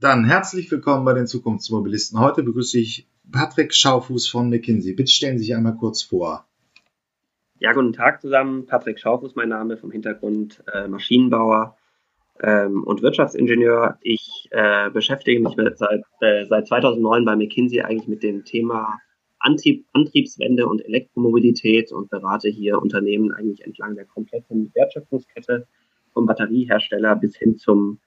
Dann herzlich willkommen bei den Zukunftsmobilisten. Heute begrüße ich Patrick Schaufuß von McKinsey. Bitte stellen Sie sich einmal kurz vor. Ja, guten Tag zusammen. Patrick Schaufuß, mein Name vom Hintergrund äh, Maschinenbauer ähm, und Wirtschaftsingenieur. Ich äh, beschäftige mich seit, äh, seit 2009 bei McKinsey eigentlich mit dem Thema Antrieb, Antriebswende und Elektromobilität und berate hier Unternehmen eigentlich entlang der kompletten Wertschöpfungskette vom Batteriehersteller bis hin zum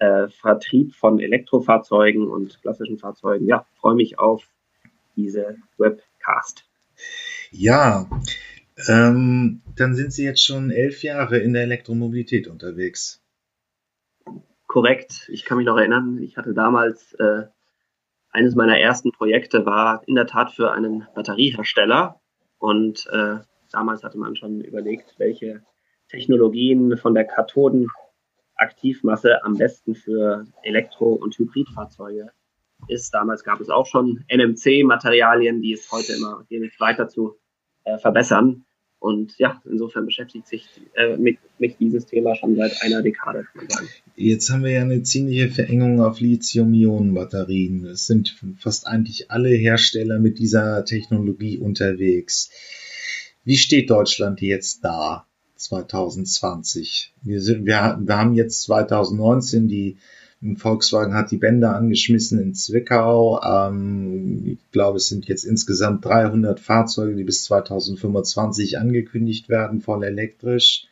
äh, Vertrieb von Elektrofahrzeugen und klassischen Fahrzeugen. Ja, freue mich auf diese Webcast. Ja, ähm, dann sind Sie jetzt schon elf Jahre in der Elektromobilität unterwegs. Korrekt. Ich kann mich noch erinnern, ich hatte damals äh, eines meiner ersten Projekte war in der Tat für einen Batteriehersteller und äh, damals hatte man schon überlegt, welche Technologien von der Kathoden Aktivmasse am besten für Elektro- und Hybridfahrzeuge ist. Damals gab es auch schon NMC-Materialien, die es heute immer geht, weiter zu äh, verbessern. Und ja, insofern beschäftigt sich äh, mich, mich, dieses Thema schon seit einer Dekade. Jetzt haben wir ja eine ziemliche Verengung auf Lithium-Ionen-Batterien. Es sind fast eigentlich alle Hersteller mit dieser Technologie unterwegs. Wie steht Deutschland jetzt da? 2020. Wir, sind, wir, wir haben jetzt 2019 die Volkswagen hat die Bänder angeschmissen in Zwickau. Ähm, ich glaube, es sind jetzt insgesamt 300 Fahrzeuge, die bis 2025 angekündigt werden, voll elektrisch.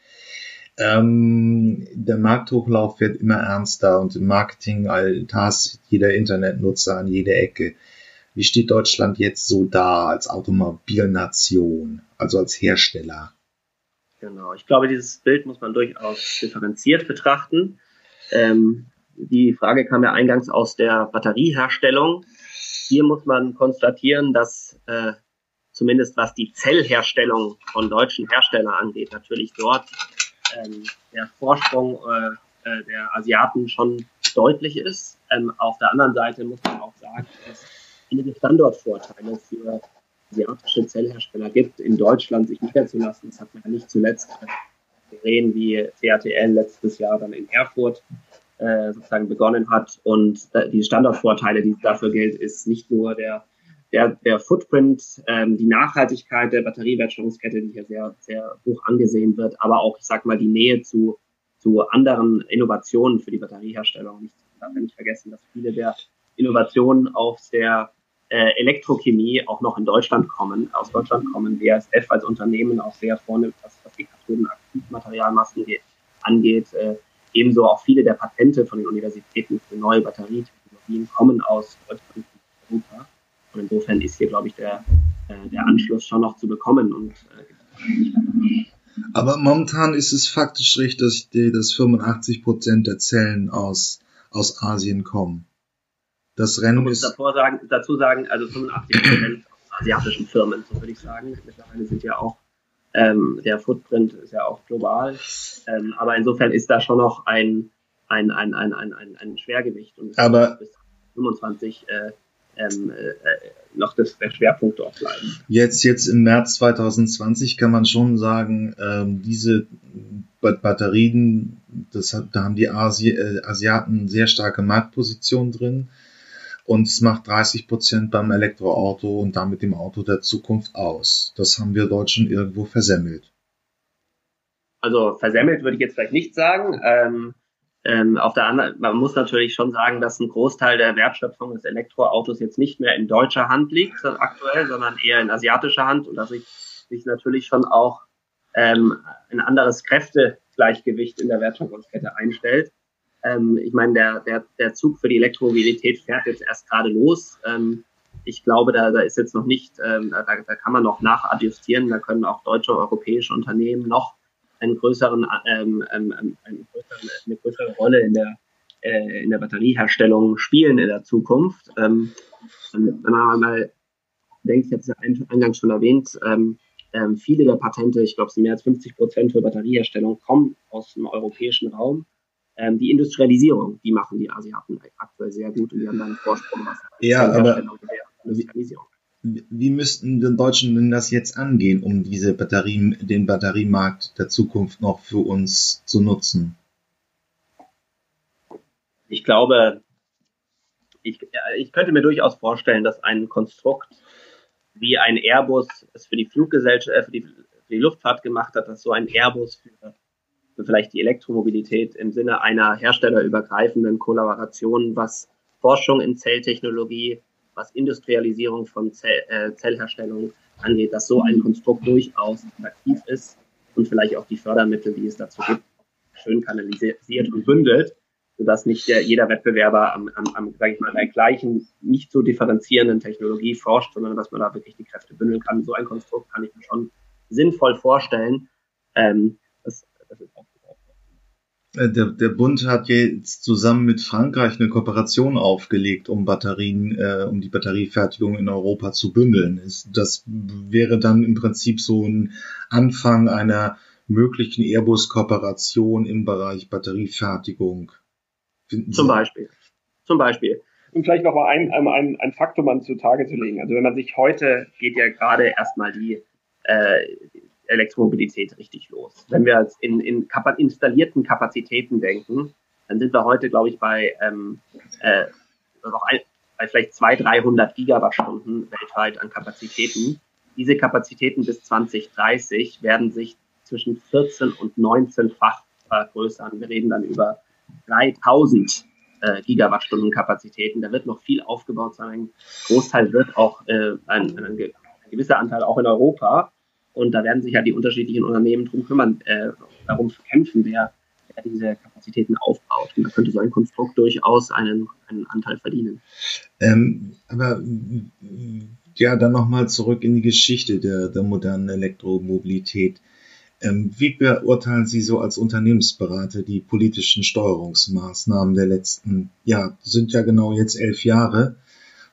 Ähm, der Markthochlauf wird immer ernster und im Marketing ist jeder Internetnutzer an jeder Ecke. Wie steht Deutschland jetzt so da als Automobilnation, also als Hersteller? Genau, ich glaube, dieses Bild muss man durchaus differenziert betrachten. Ähm, die Frage kam ja eingangs aus der Batterieherstellung. Hier muss man konstatieren, dass äh, zumindest was die Zellherstellung von deutschen Herstellern angeht, natürlich dort ähm, der Vorsprung äh, äh der Asiaten schon deutlich ist. Ähm, auf der anderen Seite muss man auch sagen, dass einige Standortvorteile für asiatische Zellhersteller gibt, in Deutschland sich niederzulassen. Das hat man ja nicht zuletzt gesehen, wie CATL letztes Jahr dann in Erfurt äh, sozusagen begonnen hat. Und die Standortvorteile, die dafür gilt, ist nicht nur der, der, der Footprint, ähm, die Nachhaltigkeit der Batteriewertschöpfungskette, die hier sehr, sehr hoch angesehen wird, aber auch, ich sag mal, die Nähe zu, zu anderen Innovationen für die Batterieherstellung. Ich darf nicht vergessen, dass viele der Innovationen aus der Elektrochemie auch noch in Deutschland kommen, aus Deutschland kommen, BASF als Unternehmen auch sehr vorne, was, was die Kathodenaktivmaterialmassen angeht. Äh, ebenso auch viele der Patente von den Universitäten für neue Batterietechnologien kommen aus Deutschland und Europa. Und insofern ist hier, glaube ich, der, äh, der Anschluss schon noch zu bekommen und äh, aber momentan ist es faktisch richtig, dass 85 Prozent der Zellen aus, aus Asien kommen. Das Rennen ist. Davor sagen, dazu sagen, also 85 Prozent asiatischen Firmen, so würde ich sagen. Mittlerweile sind ja auch, ähm, der Footprint ist ja auch global. Ähm, aber insofern ist da schon noch ein, ein, ein, ein, ein, ein, ein Schwergewicht. Und aber bis 25 äh, ähm, äh, noch das, der Schwerpunkt dort bleiben. Jetzt, jetzt im März 2020 kann man schon sagen, ähm, diese Batterien, das hat, da haben die Asi äh, Asiaten sehr starke Marktposition drin und es macht 30 Prozent beim Elektroauto und damit dem Auto der Zukunft aus. Das haben wir Deutschen irgendwo versemmelt. Also versemmelt würde ich jetzt vielleicht nicht sagen. Ähm, ähm, auf der anderen, man muss natürlich schon sagen, dass ein Großteil der Wertschöpfung des Elektroautos jetzt nicht mehr in deutscher Hand liegt aktuell, sondern eher in asiatischer Hand und dass sich, sich natürlich schon auch ähm, ein anderes Kräftegleichgewicht in der Wertschöpfungskette einstellt. Ähm, ich meine, der, der, der Zug für die Elektromobilität fährt jetzt erst gerade los. Ähm, ich glaube, da, da ist jetzt noch nicht, ähm, da, da kann man noch nachadjustieren. Da können auch deutsche, europäische Unternehmen noch einen größeren, ähm, ähm, ähm eine, größere, eine größere Rolle in der, äh, in der Batterieherstellung spielen in der Zukunft. Ähm, wenn man mal denkt, ich habe es ja eingangs schon erwähnt, ähm, ähm, viele der Patente, ich glaube, es sind mehr als 50 Prozent für Batterieherstellung, kommen aus dem europäischen Raum ähm, die Industrialisierung, die machen die Asiaten aktuell sehr gut und die haben dann einen Vorsprung. Was ja, aber Industrialisierung. Wie, wie müssten die Deutschen denn das jetzt angehen, um diese Batterien, den Batteriemarkt der Zukunft noch für uns zu nutzen? Ich glaube, ich, ich könnte mir durchaus vorstellen, dass ein Konstrukt wie ein Airbus es für die Fluggesellschaft, äh, für, die, für die Luftfahrt gemacht hat, dass so ein Airbus für, für vielleicht die Elektromobilität im Sinne einer herstellerübergreifenden Kollaboration, was Forschung in Zelltechnologie, was Industrialisierung von Zell, äh, Zellherstellung angeht, dass so ein Konstrukt durchaus attraktiv ist und vielleicht auch die Fördermittel, die es dazu gibt, schön kanalisiert und bündelt sodass nicht der, jeder Wettbewerber am, am, am sage ich mal, der gleichen, nicht so differenzierenden Technologie forscht, sondern dass man da wirklich die Kräfte bündeln kann. So ein Konstrukt kann ich mir schon sinnvoll vorstellen. Ähm, das, das ist auch äh, der, der Bund hat jetzt zusammen mit Frankreich eine Kooperation aufgelegt, um Batterien, äh, um die Batteriefertigung in Europa zu bündeln. Das wäre dann im Prinzip so ein Anfang einer möglichen Airbus-Kooperation im Bereich Batteriefertigung. Zum Beispiel. Zum Beispiel. Und vielleicht noch mal ein, ein, ein Faktum an zutage zu legen. Also wenn man sich heute geht ja gerade erstmal die äh, Elektromobilität richtig los. Wenn wir jetzt in, in kapa installierten Kapazitäten denken, dann sind wir heute, glaube ich, bei, ähm, äh, noch ein, bei vielleicht 200, 300 Gigawattstunden weltweit an Kapazitäten. Diese Kapazitäten bis 2030 werden sich zwischen 14 und 19-fach vergrößern. Wir reden dann über 3000 äh, Gigawattstunden Kapazitäten. Da wird noch viel aufgebaut sein. Ein Großteil wird auch, äh, ein, ein, ein gewisser Anteil auch in Europa. Und da werden sich ja die unterschiedlichen Unternehmen drum kümmern, äh, darum kämpfen, wer, wer diese Kapazitäten aufbaut. Und da könnte so ein Konstrukt durchaus einen, einen Anteil verdienen. Ähm, aber ja, dann nochmal zurück in die Geschichte der, der modernen Elektromobilität. Ähm, wie beurteilen Sie so als Unternehmensberater die politischen Steuerungsmaßnahmen der letzten, ja, sind ja genau jetzt elf Jahre,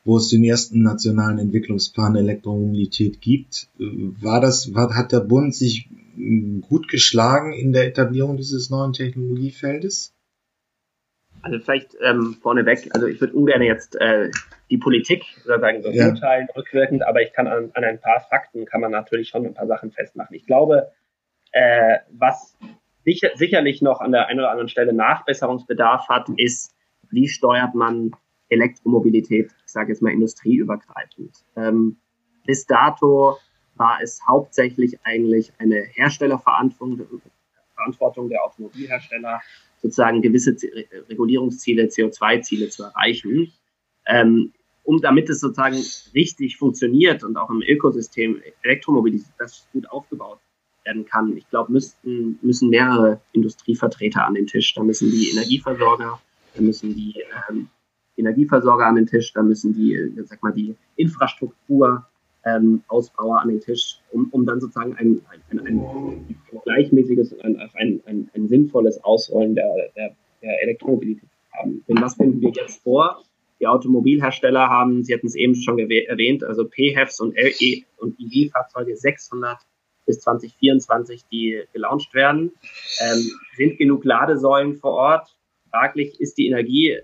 wo es den ersten nationalen Entwicklungsplan Elektromobilität gibt? War das, hat der Bund sich hm, gut geschlagen in der Etablierung dieses neuen Technologiefeldes? Also vielleicht ähm, vorneweg, also ich würde ungern jetzt äh, die Politik sozusagen beurteilen, ja. rückwirkend, aber ich kann an, an ein paar Fakten kann man natürlich schon ein paar Sachen festmachen. Ich glaube, äh, was sicher, sicherlich noch an der einen oder anderen Stelle Nachbesserungsbedarf hat, ist, wie steuert man Elektromobilität, sage jetzt mal industrieübergreifend. Ähm, bis dato war es hauptsächlich eigentlich eine Herstellerverantwortung Verantwortung der Automobilhersteller, sozusagen gewisse Regulierungsziele, CO2-Ziele zu erreichen. Ähm, um damit es sozusagen richtig funktioniert und auch im Ökosystem Elektromobilität das gut aufgebaut werden kann. Ich glaube, müssten, müssen mehrere Industrievertreter an den Tisch. Da müssen die Energieversorger, da müssen die ähm, Energieversorger an den Tisch, da müssen die, sag mal, die Infrastruktur ähm, Ausbauer an den Tisch, um, um dann sozusagen ein, ein, ein, ein gleichmäßiges, ein, ein, ein, sinnvolles Ausrollen der, der, der Elektromobilität zu haben. Denn was finden wir jetzt vor? Die Automobilhersteller haben, Sie hatten es eben schon erwähnt, also PHEVs und LE und EV-Fahrzeuge 600 bis 2024, die gelauncht werden. Ähm, sind genug Ladesäulen vor Ort? Fraglich, ist die Energie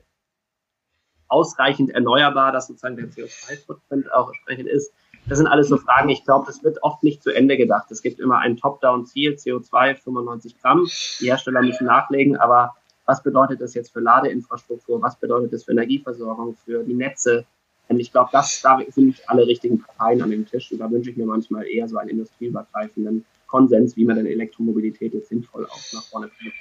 ausreichend erneuerbar, dass sozusagen der CO2-Footprint auch entsprechend ist? Das sind alles so Fragen. Ich glaube, das wird oft nicht zu Ende gedacht. Es gibt immer ein Top-Down-Ziel, CO2 95 Gramm. Die Hersteller müssen nachlegen, aber was bedeutet das jetzt für Ladeinfrastruktur? Was bedeutet das für Energieversorgung, für die Netze? Und ich glaube, das, da sind alle richtigen Parteien an dem Tisch. Und da wünsche ich mir manchmal eher so einen industrieübergreifenden Konsens, wie man denn Elektromobilität jetzt sinnvoll auch nach vorne bringt.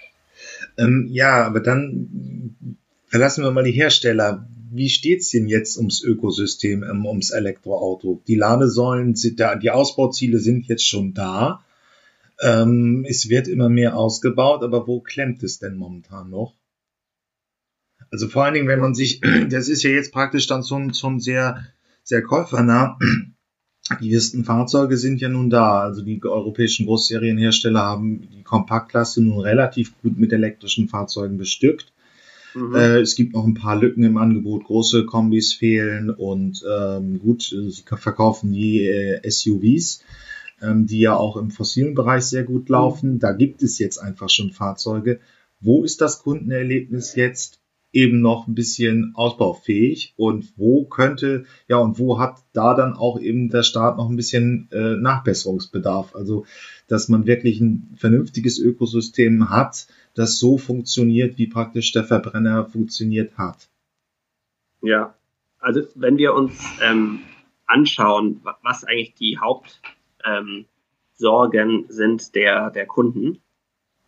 Ähm, ja, aber dann verlassen wir mal die Hersteller. Wie steht's denn jetzt ums Ökosystem, ähm, ums Elektroauto? Die Ladesäulen sind da, die Ausbauziele sind jetzt schon da. Ähm, es wird immer mehr ausgebaut, aber wo klemmt es denn momentan noch? Also vor allen Dingen, wenn man sich, das ist ja jetzt praktisch dann schon, schon sehr, sehr käufernah. Die ersten Fahrzeuge sind ja nun da. Also die europäischen Großserienhersteller haben die Kompaktklasse nun relativ gut mit elektrischen Fahrzeugen bestückt. Mhm. Äh, es gibt noch ein paar Lücken im Angebot. Große Kombis fehlen und ähm, gut, sie verkaufen die äh, SUVs, ähm, die ja auch im fossilen Bereich sehr gut laufen. Mhm. Da gibt es jetzt einfach schon Fahrzeuge. Wo ist das Kundenerlebnis jetzt? eben noch ein bisschen ausbaufähig und wo könnte, ja, und wo hat da dann auch eben der Staat noch ein bisschen äh, Nachbesserungsbedarf? Also, dass man wirklich ein vernünftiges Ökosystem hat, das so funktioniert, wie praktisch der Verbrenner funktioniert hat. Ja, also wenn wir uns ähm, anschauen, was eigentlich die Hauptsorgen ähm, sind der, der Kunden,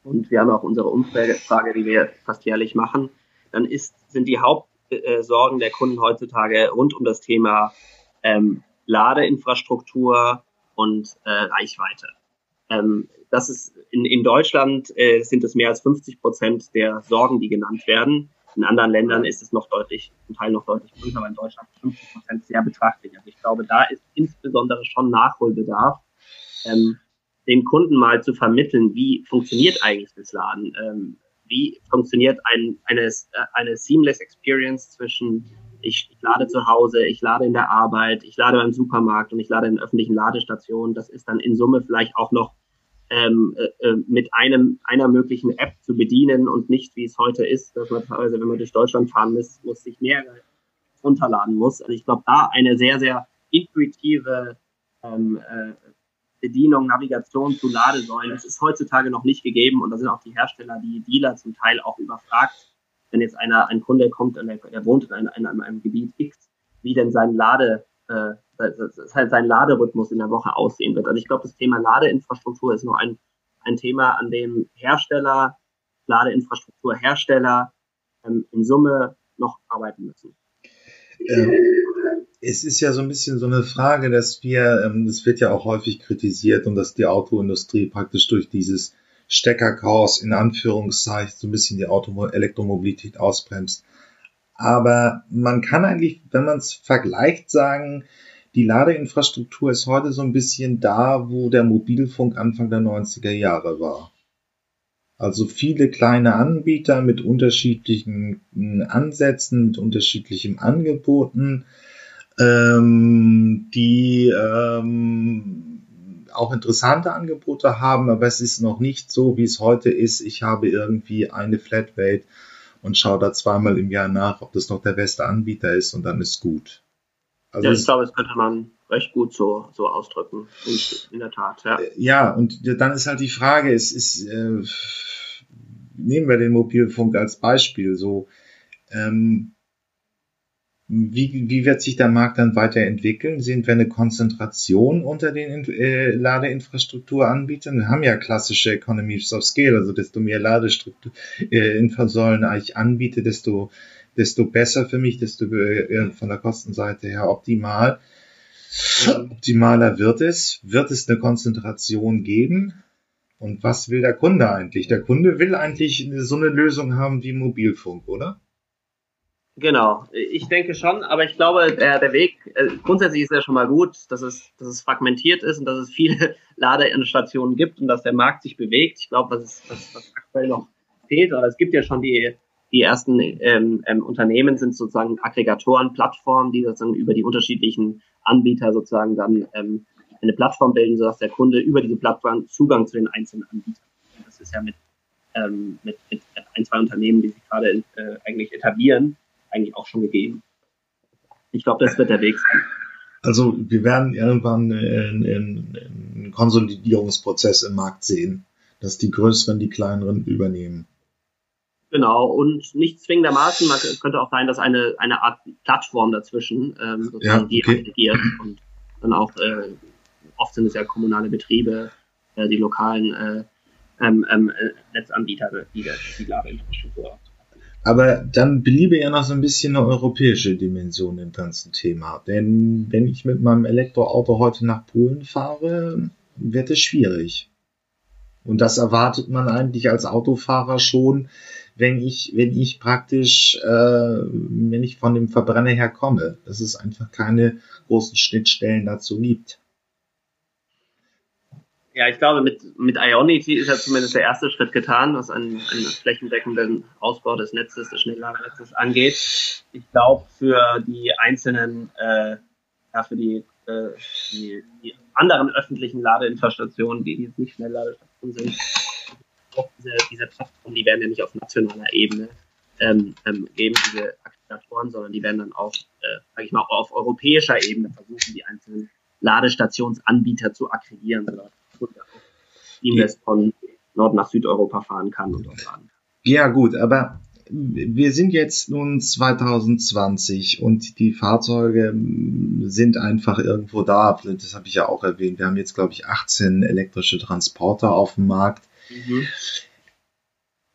und wir haben auch unsere Umfrage, die wir fast jährlich machen, dann ist, sind die Hauptsorgen der Kunden heutzutage rund um das Thema ähm, Ladeinfrastruktur und äh, Reichweite. Ähm, das ist in, in Deutschland äh, sind es mehr als 50 Prozent der Sorgen, die genannt werden. In anderen Ländern ist es noch deutlich, zum Teil noch deutlich größer, aber in Deutschland 50 Prozent sehr betrachtlich. Also ich glaube, da ist insbesondere schon Nachholbedarf, ähm, den Kunden mal zu vermitteln, wie funktioniert eigentlich das Laden, ähm, wie funktioniert ein, eine, eine seamless Experience zwischen ich, ich lade zu Hause, ich lade in der Arbeit, ich lade beim Supermarkt und ich lade in öffentlichen Ladestationen. Das ist dann in Summe vielleicht auch noch ähm, äh, äh, mit einem einer möglichen App zu bedienen und nicht wie es heute ist, dass man teilweise, wenn man durch Deutschland fahren muss, muss sich mehrere runterladen muss. Also ich glaube, da eine sehr sehr intuitive ähm, äh, Bedienung, Navigation zu Ladesäulen, das ist heutzutage noch nicht gegeben und da sind auch die Hersteller, die Dealer zum Teil auch überfragt, wenn jetzt einer ein Kunde kommt und er, wohnt in einem, in einem Gebiet X, wie denn sein Lade äh, halt sein Laderhythmus in der Woche aussehen wird. Also ich glaube, das Thema Ladeinfrastruktur ist nur ein, ein Thema, an dem Hersteller, Ladeinfrastrukturhersteller ähm, in Summe noch arbeiten müssen. Ähm, es ist ja so ein bisschen so eine Frage, dass wir, ähm, das wird ja auch häufig kritisiert und dass die Autoindustrie praktisch durch dieses Steckerchaos in Anführungszeichen so ein bisschen die Auto Elektromobilität ausbremst. Aber man kann eigentlich, wenn man es vergleicht, sagen, die Ladeinfrastruktur ist heute so ein bisschen da, wo der Mobilfunk Anfang der 90er Jahre war. Also viele kleine Anbieter mit unterschiedlichen Ansätzen, mit unterschiedlichen Angeboten, ähm, die ähm, auch interessante Angebote haben, aber es ist noch nicht so, wie es heute ist. Ich habe irgendwie eine Flatrate und schaue da zweimal im Jahr nach, ob das noch der beste Anbieter ist und dann ist gut. Also ja, ich glaube, das könnte man recht gut so, so ausdrücken. Und in der Tat, ja. Ja, und dann ist halt die Frage, es ist, äh, nehmen wir den Mobilfunk als Beispiel, so, ähm, wie, wie wird sich der Markt dann weiterentwickeln? Sind wir eine Konzentration unter den äh, Ladeinfrastrukturanbietern? Wir haben ja klassische Economies of Scale, also desto mehr Ladestruktur äh, Infosäulen ich anbiete, desto, desto besser für mich, desto äh, von der Kostenseite her optimal. Optimaler wird es. Wird es eine Konzentration geben? Und was will der Kunde eigentlich? Der Kunde will eigentlich so eine Lösung haben wie Mobilfunk, oder? Genau, ich denke schon, aber ich glaube, der, der Weg, äh, grundsätzlich ist ja schon mal gut, dass es, dass es fragmentiert ist und dass es viele Ladestationen gibt und dass der Markt sich bewegt. Ich glaube, was, was, was aktuell noch fehlt, aber es gibt ja schon die, die ersten ähm, ähm, Unternehmen, sind sozusagen Aggregatoren, Plattformen, die sozusagen über die unterschiedlichen Anbieter sozusagen dann ähm, eine Plattform bilden, sodass der Kunde über diese Plattform Zugang zu den einzelnen Anbietern hat. Das ist ja mit, ähm, mit, mit ein, zwei Unternehmen, die sich gerade äh, eigentlich etablieren, eigentlich auch schon gegeben. Ich glaube, das wird der Weg sein. Also wir werden irgendwann einen, einen Konsolidierungsprozess im Markt sehen, dass die Größeren die Kleineren übernehmen. Genau, und nicht zwingendermaßen, man könnte auch sein, dass eine, eine Art Plattform dazwischen ähm, sozusagen ja, okay. die aggregiert und dann auch, äh, oft sind es ja kommunale Betriebe, äh, die lokalen äh, ähm, ähm, äh, Netzanbieter, die, die Ladeinfrastruktur aber dann bliebe ja noch so ein bisschen eine europäische Dimension im ganzen Thema. Denn wenn ich mit meinem Elektroauto heute nach Polen fahre, wird es schwierig. Und das erwartet man eigentlich als Autofahrer schon, wenn ich, wenn ich praktisch, äh, wenn ich von dem Verbrenner her komme, dass es einfach keine großen Schnittstellen dazu gibt. Ja, ich glaube, mit, mit Ionity ist ja zumindest der erste Schritt getan, was einen, einen flächendeckenden Ausbau des Netzes, des Schnellladenetzes angeht. Ich glaube, für die einzelnen, äh, ja, für die, äh, die, die anderen öffentlichen Ladeinfrastruktionen, die, die jetzt nicht Schnellladestationen sind, auch diese, diese Plattformen, die werden ja nicht auf nationaler Ebene ähm, ähm, geben, diese Aggregatoren, sondern die werden dann auch, äh, sage ich mal, auf europäischer Ebene versuchen, die einzelnen Ladestationsanbieter zu aggregieren, auch seamless von Nord nach Südeuropa fahren kann und dort laden Ja, gut, aber wir sind jetzt nun 2020 und die Fahrzeuge sind einfach irgendwo da. Das habe ich ja auch erwähnt. Wir haben jetzt, glaube ich, 18 elektrische Transporter auf dem Markt. Mhm.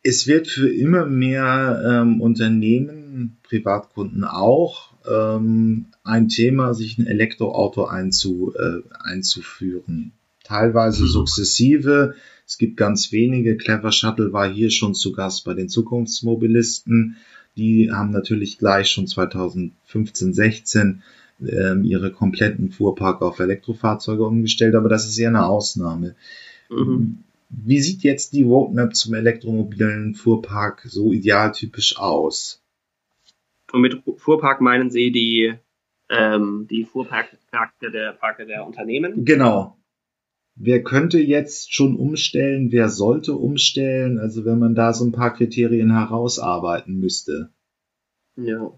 Es wird für immer mehr ähm, Unternehmen, Privatkunden auch, ähm, ein Thema, sich ein Elektroauto einzu, äh, einzuführen. Teilweise mhm. sukzessive. Es gibt ganz wenige. Clever Shuttle war hier schon zu Gast bei den Zukunftsmobilisten. Die haben natürlich gleich schon 2015, 16 ähm, ihre kompletten Fuhrpark auf Elektrofahrzeuge umgestellt, aber das ist eher eine Ausnahme. Mhm. Wie sieht jetzt die Roadmap zum elektromobilen Fuhrpark so idealtypisch aus? Und mit Fuhrpark meinen Sie die, ähm, die Fuhrparke der, Parke der Unternehmen? Genau wer könnte jetzt schon umstellen, wer sollte umstellen, also wenn man da so ein paar Kriterien herausarbeiten müsste. Ja,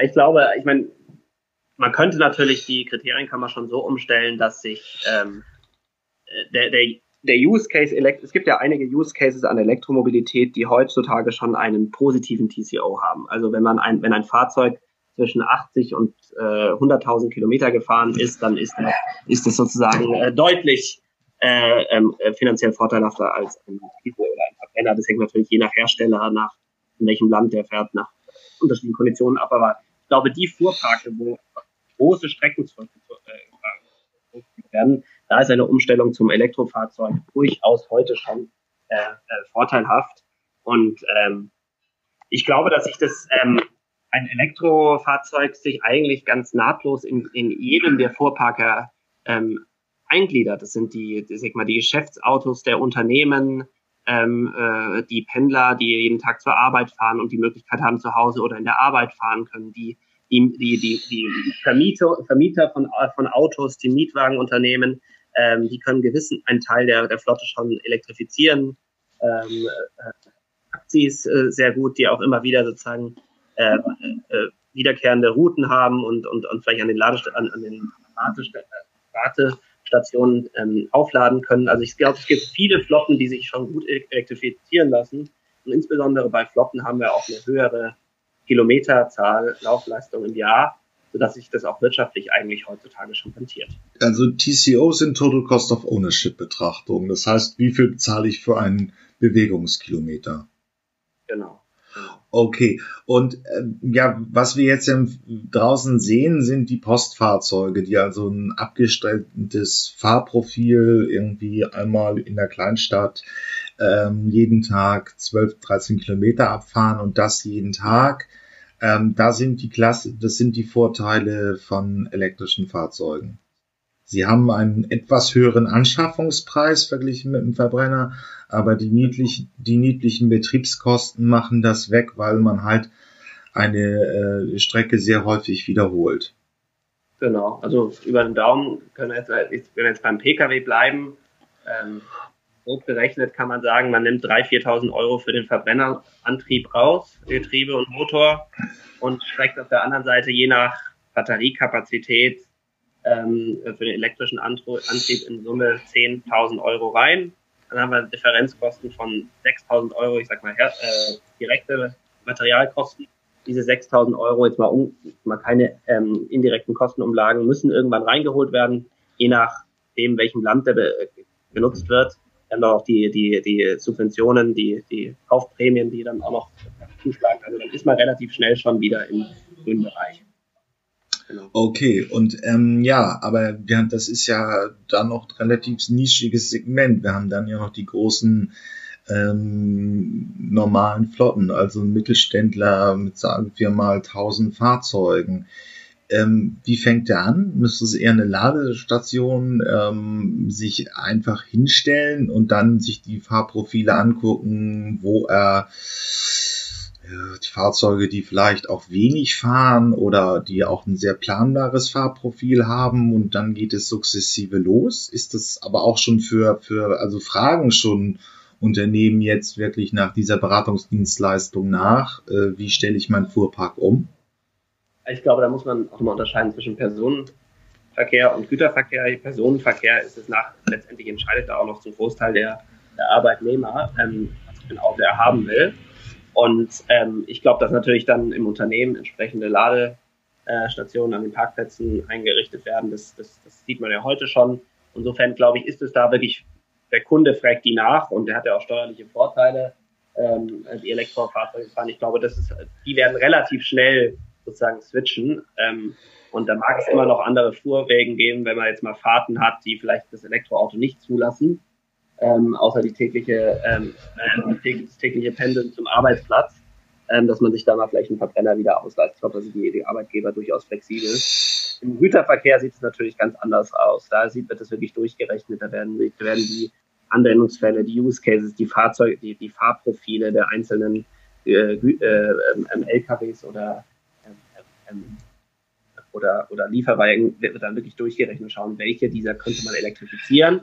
ich glaube, ich meine, man könnte natürlich die Kriterien kann man schon so umstellen, dass sich ähm, der, der, der Use Case, es gibt ja einige Use Cases an Elektromobilität, die heutzutage schon einen positiven TCO haben. Also wenn man ein, wenn ein Fahrzeug zwischen 80 und äh, 100.000 Kilometer gefahren ist, dann ist, ist das sozusagen äh, deutlich äh, ähm, äh, finanziell vorteilhafter als ein Diesel oder ein Verbrenner. Das hängt natürlich je nach Hersteller, nach in welchem Land der fährt, nach unterschiedlichen Konditionen ab. Aber ich glaube, die Fuhrparke, wo große Strecken äh, werden, da ist eine Umstellung zum Elektrofahrzeug durchaus heute schon äh, äh, vorteilhaft. Und ähm, ich glaube, dass sich das ähm, ein Elektrofahrzeug sich eigentlich ganz nahtlos in, in jedem der Fuhrparker ähm, eingliedert. Das sind die, die, mal, die Geschäftsautos der Unternehmen, ähm, äh, die Pendler, die jeden Tag zur Arbeit fahren und die Möglichkeit haben, zu Hause oder in der Arbeit fahren können, die, die, die, die, die Vermieter, Vermieter von, von Autos, die Mietwagenunternehmen, ähm, die können gewissen einen Teil der, der Flotte schon elektrifizieren. Ähm, äh, Taxis äh, sehr gut, die auch immer wieder sozusagen äh, äh, wiederkehrende Routen haben und, und, und vielleicht an den Ladest an, an den Rate, Stationen ähm, aufladen können. Also ich glaube, es gibt viele Flotten, die sich schon gut elektrifizieren lassen. Und insbesondere bei Flotten haben wir auch eine höhere Kilometerzahl, Laufleistung im Jahr, sodass sich das auch wirtschaftlich eigentlich heutzutage schon rentiert. Also TCO sind Total Cost of Ownership Betrachtungen. Das heißt, wie viel zahle ich für einen Bewegungskilometer? Genau. Okay, und äh, ja, was wir jetzt ja draußen sehen, sind die Postfahrzeuge, die also ein abgestelltes Fahrprofil irgendwie einmal in der Kleinstadt ähm, jeden Tag 12, 13 Kilometer abfahren und das jeden Tag. Ähm, da sind die Klasse, das sind die Vorteile von elektrischen Fahrzeugen. Sie haben einen etwas höheren Anschaffungspreis verglichen mit dem Verbrenner, aber die, niedlich, die niedlichen Betriebskosten machen das weg, weil man halt eine äh, Strecke sehr häufig wiederholt. Genau, also über den Daumen können wir jetzt, wenn wir jetzt beim Pkw bleiben, ähm, grob gerechnet kann man sagen, man nimmt 3.000, 4.000 Euro für den Verbrennerantrieb raus, Getriebe und Motor und streckt auf der anderen Seite je nach Batteriekapazität ähm, für den elektrischen Antrieb in Summe 10.000 Euro rein. Dann haben wir Differenzkosten von 6.000 Euro, ich sag mal äh, direkte Materialkosten. Diese 6.000 Euro, jetzt mal, um, mal keine ähm, indirekten Kostenumlagen, müssen irgendwann reingeholt werden, je nachdem, welchem Land der be benutzt wird. Dann auch die, die, die Subventionen, die, die Kaufprämien, die dann auch noch zuschlagen. Also dann ist man relativ schnell schon wieder im grünen Bereich. Genau. Okay, und ähm, ja, aber wir haben, das ist ja dann noch ein relativ nischiges Segment. Wir haben dann ja noch die großen ähm, normalen Flotten, also Mittelständler mit, sagen wir mal, 1000 Fahrzeugen. Ähm, wie fängt der an? Müsste es eher eine Ladestation ähm, sich einfach hinstellen und dann sich die Fahrprofile angucken, wo er die Fahrzeuge, die vielleicht auch wenig fahren oder die auch ein sehr planbares Fahrprofil haben und dann geht es sukzessive los. Ist das aber auch schon für, für also Fragen schon Unternehmen jetzt wirklich nach dieser Beratungsdienstleistung nach? Äh, wie stelle ich meinen Fuhrpark um? Ich glaube, da muss man auch mal unterscheiden zwischen Personenverkehr und Güterverkehr. Personenverkehr ist es nach, letztendlich entscheidet da auch noch zum Großteil der, der Arbeitnehmer, ähm, was für ein Auto er haben will. Und ähm, ich glaube, dass natürlich dann im Unternehmen entsprechende Ladestationen an den Parkplätzen eingerichtet werden. Das, das, das sieht man ja heute schon. Insofern glaube ich, ist es da wirklich, der Kunde fragt die nach und der hat ja auch steuerliche Vorteile, ähm, die Elektrofahrzeuge fahren. Ich glaube, das ist, die werden relativ schnell sozusagen switchen. Ähm, und da mag es immer noch andere Fuhrwegen geben, wenn man jetzt mal Fahrten hat, die vielleicht das Elektroauto nicht zulassen, ähm, außer die tägliche, ähm, äh, das tägliche Pendeln zum Arbeitsplatz, ähm, dass man sich da mal vielleicht einen Verbrenner wieder ausleiht. Ich glaube, da sind die, die Arbeitgeber durchaus flexibel. Im Güterverkehr sieht es natürlich ganz anders aus. Da sieht, wird das wirklich durchgerechnet. Da werden, werden die Anwendungsfälle, die Use Cases, die Fahrzeuge, die, die Fahrprofile der einzelnen äh, äh, ähm, LKWs oder ähm, oder, oder Lieferwagen wird dann wirklich durchgerechnet und schauen, welche dieser könnte man elektrifizieren.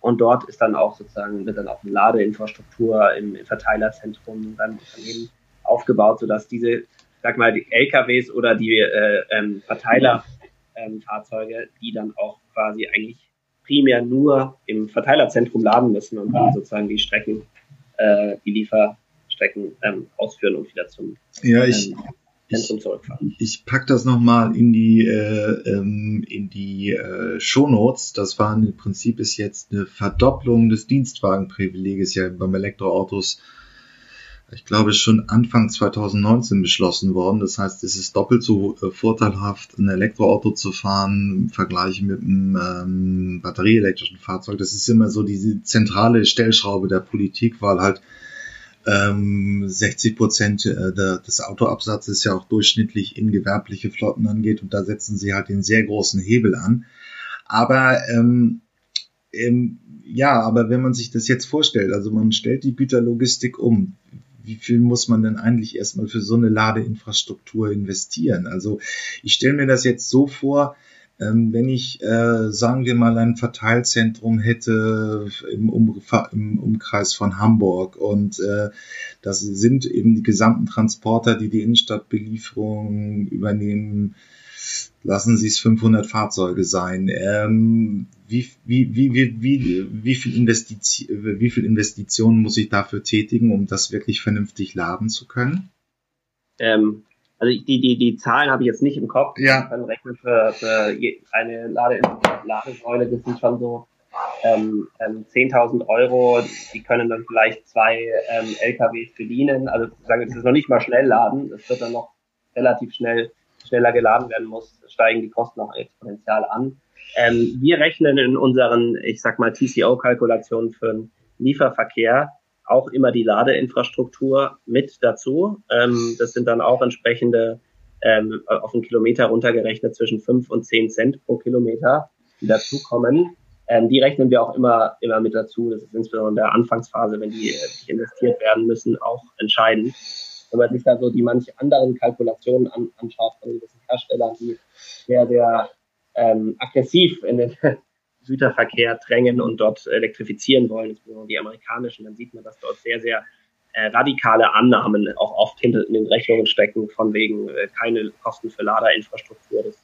Und dort ist dann auch sozusagen, wird dann auch eine Ladeinfrastruktur im, im Verteilerzentrum beim Unternehmen aufgebaut, sodass diese, sag mal, die LKWs oder die äh, ähm, Verteilerfahrzeuge, ähm, die dann auch quasi eigentlich primär nur im Verteilerzentrum laden müssen und dann sozusagen die Strecken, äh, die Lieferstrecken ähm, ausführen und wieder zum ja, ich, ähm, Zentrum zurückfahren. Ich, pack das nochmal in die äh, ähm, in die äh, Shownotes. Das war im Prinzip ist jetzt eine Verdopplung des Dienstwagenprivileges ja beim Elektroautos. Ich glaube, schon Anfang 2019 beschlossen worden. Das heißt, es ist doppelt so äh, vorteilhaft, ein Elektroauto zu fahren im Vergleich mit einem ähm, batterieelektrischen Fahrzeug. Das ist immer so diese zentrale Stellschraube der Politik, weil halt ähm, 60 Prozent äh, des Autoabsatzes ja auch durchschnittlich in gewerbliche Flotten angeht und da setzen sie halt den sehr großen Hebel an. Aber ähm, ähm, ja, aber wenn man sich das jetzt vorstellt, also man stellt die Güterlogistik um, wie viel muss man denn eigentlich erstmal für so eine Ladeinfrastruktur investieren? Also ich stelle mir das jetzt so vor, wenn ich, äh, sagen wir mal, ein Verteilzentrum hätte im, um, im Umkreis von Hamburg und äh, das sind eben die gesamten Transporter, die die Innenstadtbelieferung übernehmen, lassen Sie es 500 Fahrzeuge sein. Ähm, wie, wie, wie, wie, wie, viel wie viel Investitionen muss ich dafür tätigen, um das wirklich vernünftig laden zu können? Ähm, also die, die, die Zahlen habe ich jetzt nicht im Kopf. Ja. Man rechnet für, für eine Lade, Ladesäule, das sind schon so ähm, ähm, 10.000 Euro. Die können dann vielleicht zwei ähm, LKWs bedienen. Also sagen, das ist noch nicht mal schnell laden. Das wird dann noch relativ schnell schneller geladen werden muss, steigen die Kosten noch exponentiell an. Ähm, wir rechnen in unseren, ich sag mal, TCO-Kalkulationen für den Lieferverkehr auch immer die Ladeinfrastruktur mit dazu. Ähm, das sind dann auch entsprechende ähm, auf einen Kilometer runtergerechnet zwischen fünf und zehn Cent pro Kilometer, die dazukommen. Ähm, die rechnen wir auch immer, immer mit dazu. Das ist insbesondere in der Anfangsphase, wenn die äh, investiert werden müssen, auch entscheidend. Wenn man sich da so die manche anderen Kalkulationen an, anschaut von gewissen Herstellern, die sehr, sehr ähm, aggressiv in den Güterverkehr drängen und dort elektrifizieren wollen, insbesondere die amerikanischen, dann sieht man, dass dort sehr, sehr äh, radikale Annahmen auch oft hinter in den Rechnungen stecken, von wegen äh, keine Kosten für Laderinfrastruktur. Das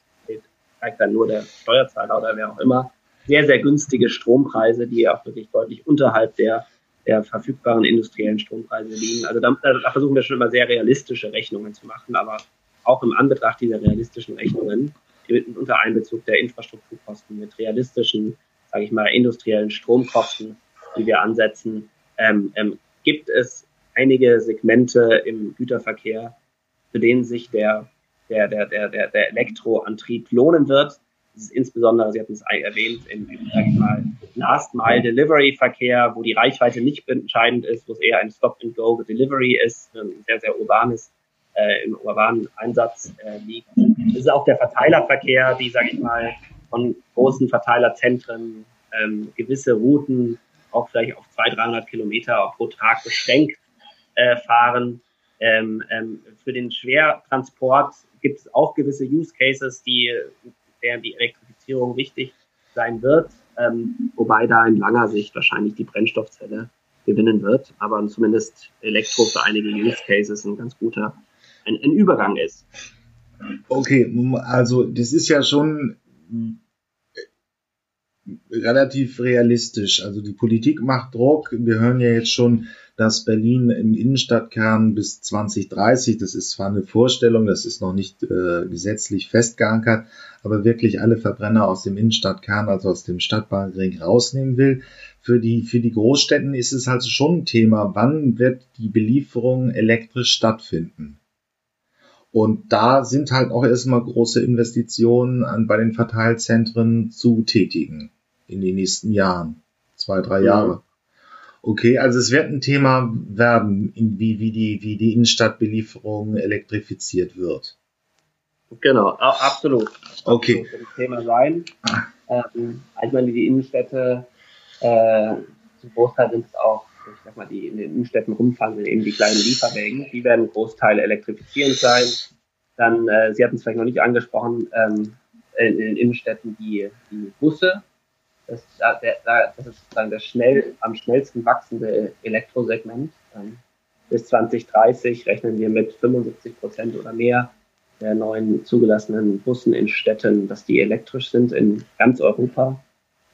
zeigt dann nur der Steuerzahler oder wer auch immer. Sehr, sehr günstige Strompreise, die auch wirklich deutlich unterhalb der, der verfügbaren industriellen Strompreise liegen. Also da, da versuchen wir schon immer sehr realistische Rechnungen zu machen, aber auch im Anbetracht dieser realistischen Rechnungen unter Einbezug der Infrastrukturkosten, mit realistischen, sage ich mal, industriellen Stromkosten, die wir ansetzen, ähm, ähm, gibt es einige Segmente im Güterverkehr, für denen sich der, der, der, der, der, der Elektroantrieb lohnen wird. Das ist insbesondere, Sie hatten es erwähnt, im, im sag ich mal, Last-Mile-Delivery-Verkehr, wo die Reichweite nicht entscheidend ist, wo es eher ein Stop-and-Go-Delivery ist, ein sehr, sehr urbanes äh, im urbanen Einsatz äh, liegt. Das ist auch der Verteilerverkehr, die, sage ich mal, von großen Verteilerzentren ähm, gewisse Routen auch vielleicht auf 200, 300 Kilometer pro Tag beschränkt äh, fahren. Ähm, ähm, für den Schwertransport gibt es auch gewisse Use Cases, die, während die Elektrifizierung wichtig sein wird, ähm, wobei da in langer Sicht wahrscheinlich die Brennstoffzelle gewinnen wird, aber zumindest Elektro für einige Use Cases ein ganz guter ein, ein Übergang ist. Okay, also das ist ja schon relativ realistisch. Also die Politik macht Druck. Wir hören ja jetzt schon, dass Berlin im Innenstadtkern bis 2030, das ist zwar eine Vorstellung, das ist noch nicht äh, gesetzlich festgeankert, aber wirklich alle Verbrenner aus dem Innenstadtkern, also aus dem Stadtbahnring rausnehmen will. Für die, für die Großstädten ist es also schon ein Thema, wann wird die Belieferung elektrisch stattfinden? Und da sind halt auch erstmal große Investitionen an, bei den Verteilzentren zu tätigen in den nächsten Jahren. Zwei, drei Jahre. Okay, also es wird ein Thema werden, wie, wie, die, wie die Innenstadtbelieferung elektrifiziert wird. Genau, absolut. Okay. Das wird ein Thema sein. Ähm, ich meine, die Innenstädte, äh, zum Großteil sind es auch, ich sag mal, die in den Innenstädten rumfahren, eben die kleinen Lieferwägen. Die werden Großteil elektrifizierend sein. Dann, äh, Sie hatten es vielleicht noch nicht angesprochen, ähm, in, den Innenstädten die, die Busse, das, das ist sozusagen das schnell, am schnellsten wachsende Elektrosegment. Ähm, bis 2030 rechnen wir mit 75 Prozent oder mehr der neuen zugelassenen Bussen in Städten, dass die elektrisch sind in ganz Europa.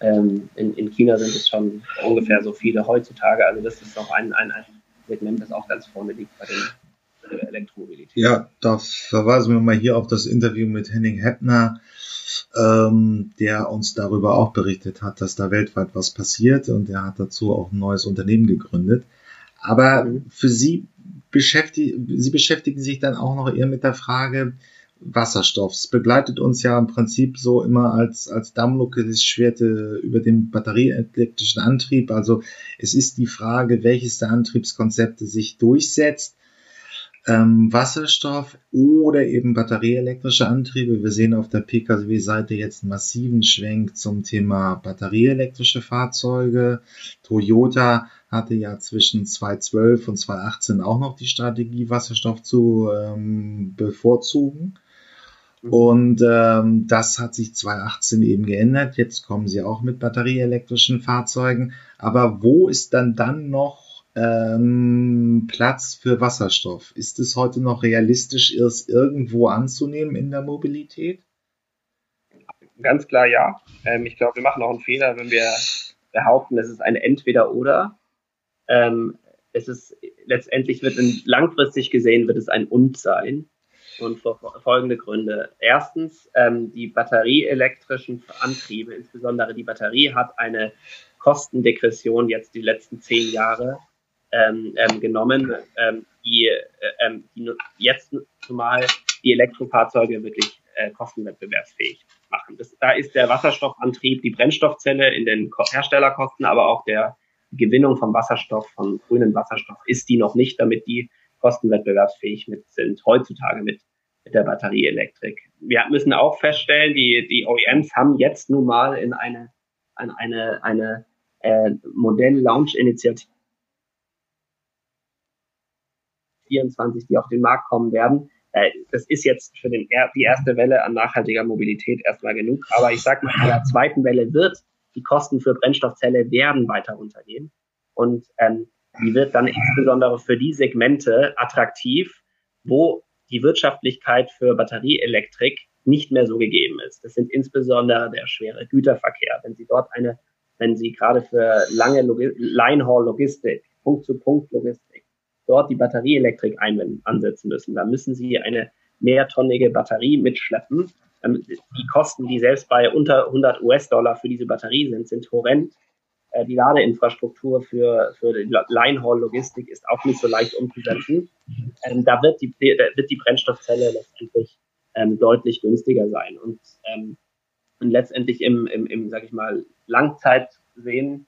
Ähm, in, in China sind es schon ungefähr so viele heutzutage. Also das ist auch ein, ein, ein Segment, das auch ganz vorne liegt bei den Elektromobilität. Ja, da verweisen wir mal hier auf das Interview mit Henning Heppner, ähm, der uns darüber auch berichtet hat, dass da weltweit was passiert und er hat dazu auch ein neues Unternehmen gegründet. Aber mhm. für Sie beschäftigen, Sie beschäftigen sich dann auch noch eher mit der Frage Wasserstoff. Es begleitet uns ja im Prinzip so immer als, als Damoklesschwert über den batterieelektrischen Antrieb. Also es ist die Frage, welches der Antriebskonzepte sich durchsetzt ähm, Wasserstoff oder eben batterieelektrische Antriebe. Wir sehen auf der Pkw-Seite jetzt einen massiven Schwenk zum Thema batterieelektrische Fahrzeuge. Toyota hatte ja zwischen 2012 und 2018 auch noch die Strategie, Wasserstoff zu ähm, bevorzugen. Mhm. Und ähm, das hat sich 2018 eben geändert. Jetzt kommen sie auch mit batterieelektrischen Fahrzeugen. Aber wo ist dann dann noch ähm, Platz für Wasserstoff. Ist es heute noch realistisch, es irgendwo anzunehmen in der Mobilität? Ganz klar ja. Ähm, ich glaube, wir machen auch einen Fehler, wenn wir behaupten, es ist ein Entweder-Oder. Ähm, es ist letztendlich wird ein, langfristig gesehen wird es ein Und sein. Und für folgende Gründe. Erstens, ähm, die batterieelektrischen Antriebe, insbesondere die Batterie, hat eine Kostendegression jetzt die letzten zehn Jahre ähm, ähm, genommen, ähm, die, äh, ähm, die jetzt zumal die Elektrofahrzeuge wirklich äh, kostenwettbewerbsfähig machen. Das, da ist der Wasserstoffantrieb, die Brennstoffzelle in den Herstellerkosten, aber auch der Gewinnung von Wasserstoff, von grünen Wasserstoff, ist die noch nicht, damit die kostenwettbewerbsfähig mit sind, heutzutage mit, mit der Batterieelektrik. Wir müssen auch feststellen, die, die OEMs haben jetzt nun mal in eine, eine, eine, eine äh, Modell-Launch-Initiative 24, die auf den Markt kommen werden. Äh, das ist jetzt für den, die erste Welle an nachhaltiger Mobilität erstmal genug. Aber ich sage mal, in der zweiten Welle wird die Kosten für Brennstoffzelle werden weiter runtergehen. Und ähm, die wird dann insbesondere für die Segmente attraktiv, wo die Wirtschaftlichkeit für Batterieelektrik nicht mehr so gegeben ist. Das sind insbesondere der schwere Güterverkehr. Wenn Sie dort eine, wenn Sie gerade für lange Line-Haul-Logistik, Punkt-zu-Punkt-Logistik, dort die Batterieelektrik ansetzen müssen. Da müssen sie eine mehrtonnige Batterie mitschleppen. Ähm, die Kosten, die selbst bei unter 100 US-Dollar für diese Batterie sind, sind horrend. Äh, die Ladeinfrastruktur für, für die Line-Haul-Logistik ist auch nicht so leicht umzusetzen. Ähm, da wird die, wird die Brennstoffzelle letztendlich ähm, deutlich günstiger sein. Und, und letztendlich im, im, im, sag ich mal, Langzeit sehen,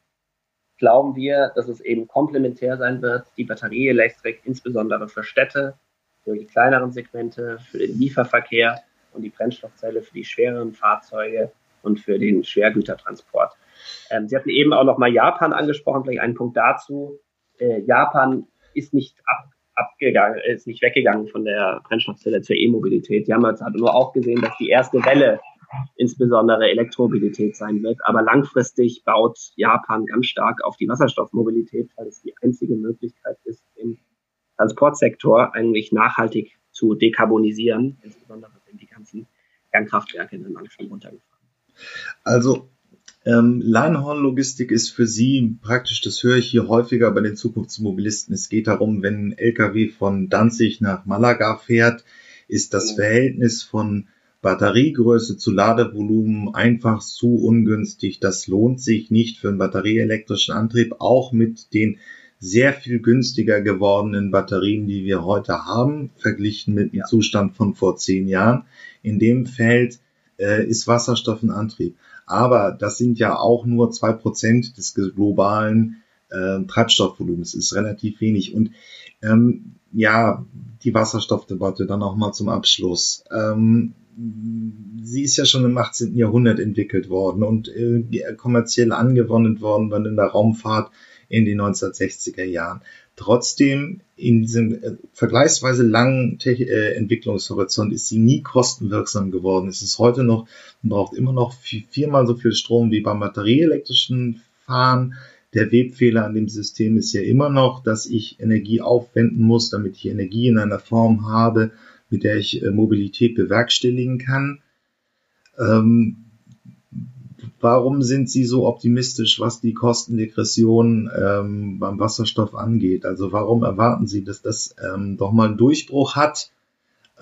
glauben wir, dass es eben komplementär sein wird, die Batterieelektrik insbesondere für Städte, für die kleineren Segmente, für den Lieferverkehr und die Brennstoffzelle für die schwereren Fahrzeuge und für den Schwergütertransport. Ähm, Sie hatten eben auch noch mal Japan angesprochen, vielleicht einen Punkt dazu. Äh, Japan ist nicht ab, abgegangen, ist nicht weggegangen von der Brennstoffzelle zur E-Mobilität. Haben jetzt halt nur auch gesehen, dass die erste Welle insbesondere Elektromobilität sein wird. Aber langfristig baut Japan ganz stark auf die Wasserstoffmobilität, weil es die einzige Möglichkeit ist, den Transportsektor eigentlich nachhaltig zu dekarbonisieren. Insbesondere sind die ganzen Kernkraftwerke dann langsam runtergefahren. Also Ähm, Linehorn-Logistik ist für Sie praktisch, das höre ich hier häufiger bei den Zukunftsmobilisten. Es geht darum, wenn ein LKW von Danzig nach Malaga fährt, ist das Verhältnis von Batteriegröße zu Ladevolumen einfach zu ungünstig. Das lohnt sich nicht für einen batterieelektrischen Antrieb, auch mit den sehr viel günstiger gewordenen Batterien, die wir heute haben, verglichen mit dem ja. Zustand von vor zehn Jahren. In dem Feld äh, ist Wasserstoff ein Antrieb. Aber das sind ja auch nur zwei Prozent des globalen äh, Treibstoffvolumens, ist relativ wenig. Und ähm, ja, die Wasserstoffdebatte dann auch mal zum Abschluss. Ähm, sie ist ja schon im 18. Jahrhundert entwickelt worden und äh, kommerziell angewandt worden dann in der Raumfahrt in den 1960er Jahren. Trotzdem in diesem äh, vergleichsweise langen äh, Entwicklungshorizont ist sie nie kostenwirksam geworden. Es ist heute noch, man braucht immer noch vier, viermal so viel Strom wie beim batterieelektrischen Fahren. Der Webfehler an dem System ist ja immer noch, dass ich Energie aufwenden muss, damit ich Energie in einer Form habe, mit der ich äh, Mobilität bewerkstelligen kann. Ähm, Warum sind Sie so optimistisch, was die Kostendegression ähm, beim Wasserstoff angeht? Also warum erwarten Sie, dass das ähm, doch mal einen Durchbruch hat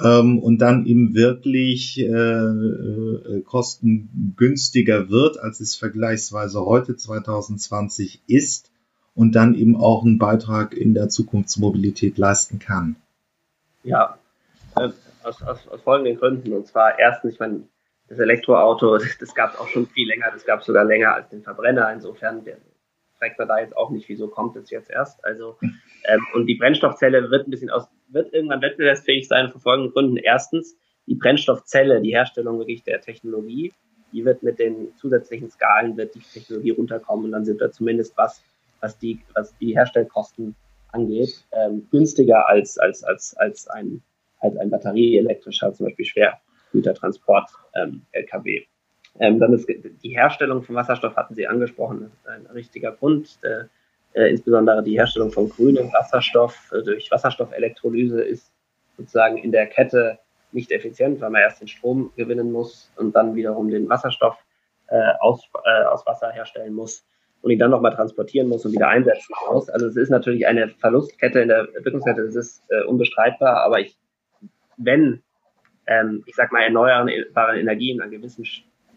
ähm, und dann eben wirklich äh, äh, kostengünstiger wird, als es vergleichsweise heute 2020 ist und dann eben auch einen Beitrag in der Zukunftsmobilität leisten kann? Ja, äh, aus, aus, aus folgenden Gründen. Und zwar erstens, ich meine, das Elektroauto, das gab es auch schon viel länger, das gab es sogar länger als den Verbrenner. Insofern fragt man da jetzt auch nicht, wieso kommt es jetzt erst. Also ähm, und die Brennstoffzelle wird ein bisschen aus, wird irgendwann wettbewerbsfähig sein von folgenden Gründen. Erstens, die Brennstoffzelle, die Herstellung wirklich der Technologie, die wird mit den zusätzlichen Skalen wird die Technologie runterkommen und dann sind wir zumindest was, was die, was die Herstellkosten angeht, ähm, günstiger als, als, als, als ein, als ein batterieelektrischer, zum Beispiel schwer Gütertransport ähm. Ähm, dann ist die Herstellung von Wasserstoff hatten Sie angesprochen, ein richtiger Grund. Äh, insbesondere die Herstellung von grünem Wasserstoff äh, durch Wasserstoffelektrolyse ist sozusagen in der Kette nicht effizient, weil man erst den Strom gewinnen muss und dann wiederum den Wasserstoff äh, aus, äh, aus Wasser herstellen muss und ihn dann nochmal transportieren muss und wieder einsetzen muss. Also es ist natürlich eine Verlustkette in der Entwicklungskette, das ist äh, unbestreitbar, aber ich, wenn ähm, ich sag mal, erneuerbare Energien an gewissen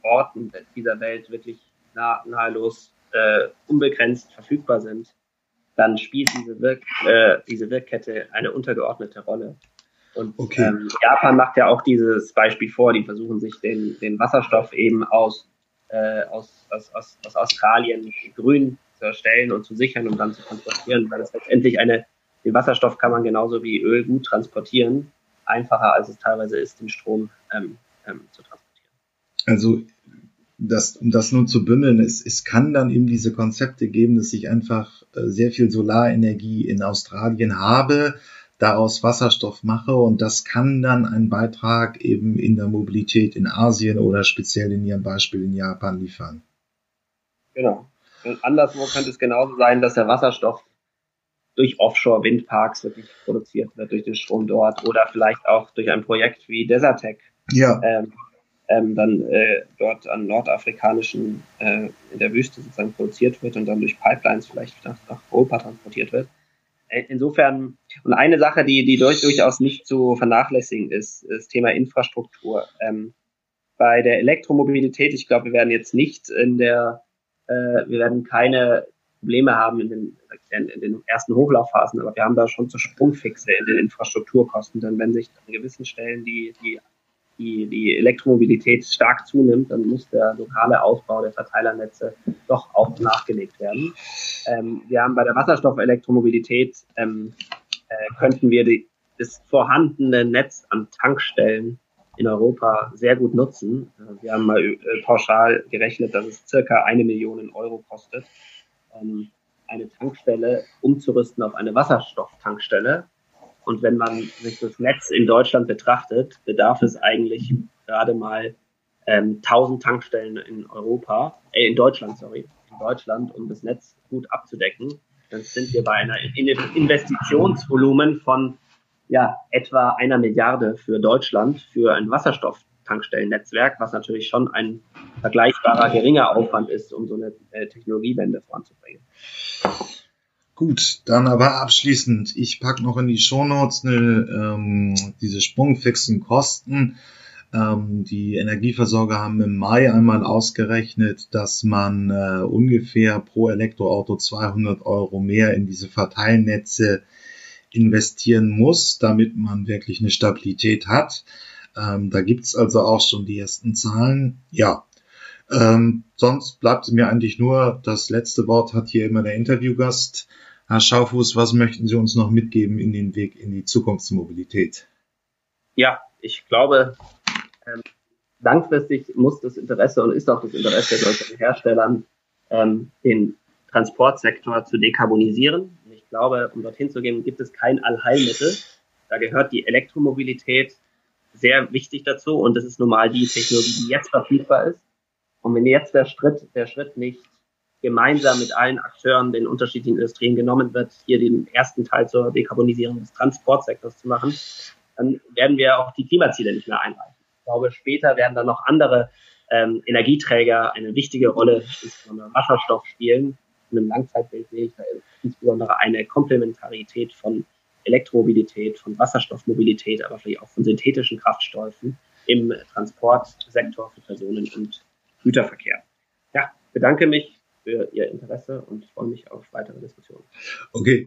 Orten dieser Welt wirklich nah, nahelos äh, unbegrenzt verfügbar sind, dann spielt diese, Wirk, äh, diese Wirkkette eine untergeordnete Rolle. Und okay. ähm, Japan macht ja auch dieses Beispiel vor, die versuchen sich den, den Wasserstoff eben aus, äh, aus, aus, aus, aus Australien grün zu erstellen und zu sichern und dann zu transportieren, weil es letztendlich eine, den Wasserstoff kann man genauso wie Öl gut transportieren einfacher, als es teilweise ist, den Strom ähm, ähm, zu transportieren. Also das, um das nun zu bündeln, es, es kann dann eben diese Konzepte geben, dass ich einfach äh, sehr viel Solarenergie in Australien habe, daraus Wasserstoff mache und das kann dann einen Beitrag eben in der Mobilität in Asien oder speziell in Ihrem Beispiel in Japan liefern. Genau. Und anderswo könnte es genauso sein, dass der Wasserstoff durch Offshore-Windparks wirklich produziert wird, durch den Strom dort oder vielleicht auch durch ein Projekt wie Desertec. Ja. Ähm, ähm, dann äh, dort an nordafrikanischen, äh, in der Wüste sozusagen produziert wird und dann durch Pipelines vielleicht nach, nach Europa transportiert wird. Äh, insofern, und eine Sache, die, die durch, durchaus nicht zu vernachlässigen ist, ist das Thema Infrastruktur. Ähm, bei der Elektromobilität, ich glaube, wir werden jetzt nicht in der, äh, wir werden keine Probleme haben in den, in den ersten Hochlaufphasen, aber wir haben da schon zu Sprungfixe in den Infrastrukturkosten. Denn wenn sich an gewissen Stellen die, die, die, die Elektromobilität stark zunimmt, dann muss der lokale Ausbau der Verteilernetze doch auch nachgelegt werden. Ähm, wir haben bei der Wasserstoffelektromobilität ähm, äh, könnten wir die, das vorhandene Netz an Tankstellen in Europa sehr gut nutzen. Wir haben mal äh, pauschal gerechnet, dass es circa eine Million Euro kostet, ähm, eine Tankstelle umzurüsten auf eine Wasserstofftankstelle. Und wenn man sich das Netz in Deutschland betrachtet, bedarf es eigentlich gerade mal ähm, 1000 Tankstellen in Europa, äh, in Deutschland, sorry, in Deutschland, um das Netz gut abzudecken. Dann sind wir bei einer Investitionsvolumen von ja, etwa einer Milliarde für Deutschland für ein Wasserstofftankstellennetzwerk, was natürlich schon ein vergleichbarer geringer Aufwand ist, um so eine äh, Technologiewende voranzubringen. Gut, dann aber abschließend, ich packe noch in die Shownotes eine, ähm, diese sprungfixen Kosten. Ähm, die Energieversorger haben im Mai einmal ausgerechnet, dass man äh, ungefähr pro Elektroauto 200 Euro mehr in diese Verteilnetze investieren muss, damit man wirklich eine Stabilität hat. Ähm, da gibt's also auch schon die ersten Zahlen. Ja, ähm, sonst bleibt mir eigentlich nur, das letzte Wort hat hier immer der Interviewgast. Herr Schaufuß, was möchten Sie uns noch mitgeben in den Weg in die Zukunftsmobilität? Ja, ich glaube, ähm, langfristig muss das Interesse und ist auch das Interesse solcher Herstellern, ähm, den Transportsektor zu dekarbonisieren. Und ich glaube, um dorthin zu gehen, gibt es kein Allheilmittel. Da gehört die Elektromobilität sehr wichtig dazu und das ist normal die Technologie, die jetzt verfügbar ist. Und wenn jetzt der Schritt, der Schritt nicht gemeinsam mit allen Akteuren, den unterschiedlichen Industrien genommen wird, hier den ersten Teil zur Dekarbonisierung des Transportsektors zu machen, dann werden wir auch die Klimaziele nicht mehr einhalten. Ich glaube, später werden dann noch andere ähm, Energieträger eine wichtige Rolle, insbesondere Wasserstoff spielen. In einem Langzeitbild sehe ich da insbesondere eine Komplementarität von Elektromobilität, von Wasserstoffmobilität, aber vielleicht auch von synthetischen Kraftstoffen im Transportsektor für Personen- und Güterverkehr. Ja, bedanke mich für Ihr Interesse und freue mich auf weitere Diskussionen. Okay,